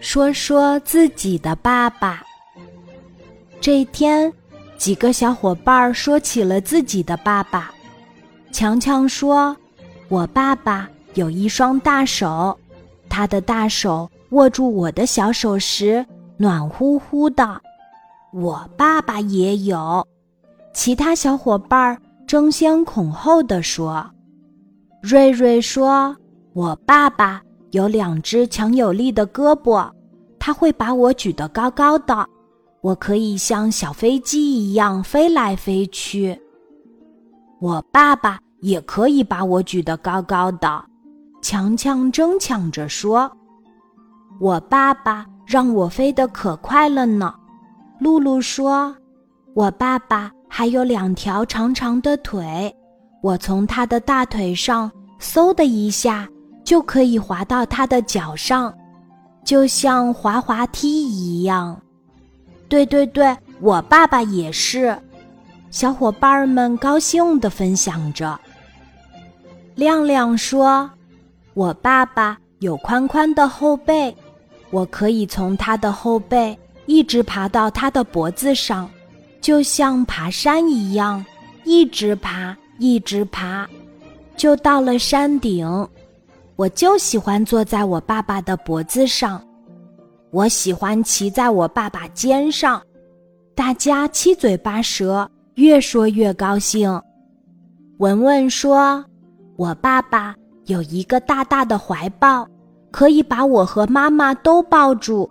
说说自己的爸爸。这一天，几个小伙伴说起了自己的爸爸。强强说：“我爸爸有一双大手，他的大手握住我的小手时暖乎乎的。”我爸爸也有。其他小伙伴争先恐后的说：“瑞瑞说，我爸爸。”有两只强有力的胳膊，它会把我举得高高的，我可以像小飞机一样飞来飞去。我爸爸也可以把我举得高高的，强强争抢着说：“我爸爸让我飞得可快了呢。”露露说：“我爸爸还有两条长长的腿，我从他的大腿上嗖的一下。”就可以滑到他的脚上，就像滑滑梯一样。对对对，我爸爸也是。小伙伴们高兴地分享着。亮亮说：“我爸爸有宽宽的后背，我可以从他的后背一直爬到他的脖子上，就像爬山一样，一直爬，一直爬，就到了山顶。”我就喜欢坐在我爸爸的脖子上，我喜欢骑在我爸爸肩上，大家七嘴八舌，越说越高兴。文文说：“我爸爸有一个大大的怀抱，可以把我和妈妈都抱住。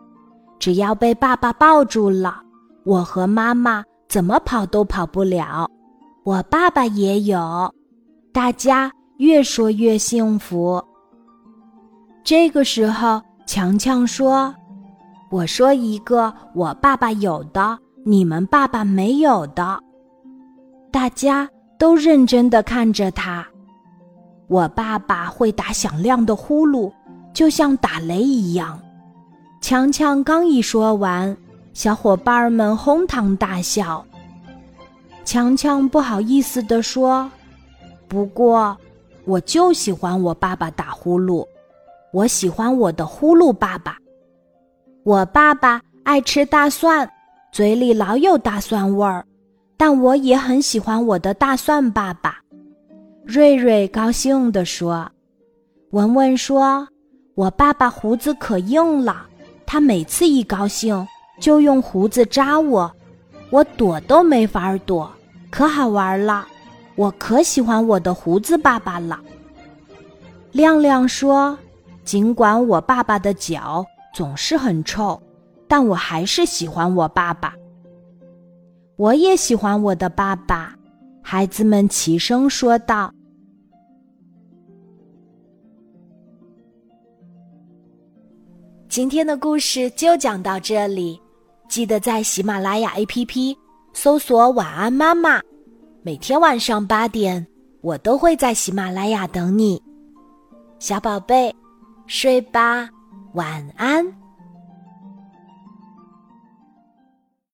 只要被爸爸抱住了，我和妈妈怎么跑都跑不了。”我爸爸也有，大家越说越幸福。这个时候，强强说：“我说一个我爸爸有的，你们爸爸没有的。”大家都认真的看着他。我爸爸会打响亮的呼噜，就像打雷一样。强强刚一说完，小伙伴们哄堂大笑。强强不好意思地说：“不过，我就喜欢我爸爸打呼噜。”我喜欢我的呼噜爸爸，我爸爸爱吃大蒜，嘴里老有大蒜味儿，但我也很喜欢我的大蒜爸爸。瑞瑞高兴地说：“文文说，我爸爸胡子可硬了，他每次一高兴就用胡子扎我，我躲都没法躲，可好玩了。我可喜欢我的胡子爸爸了。”亮亮说。尽管我爸爸的脚总是很臭，但我还是喜欢我爸爸。我也喜欢我的爸爸，孩子们齐声说道。今天的故事就讲到这里，记得在喜马拉雅 APP 搜索“晚安妈妈”，每天晚上八点，我都会在喜马拉雅等你，小宝贝。睡吧，晚安。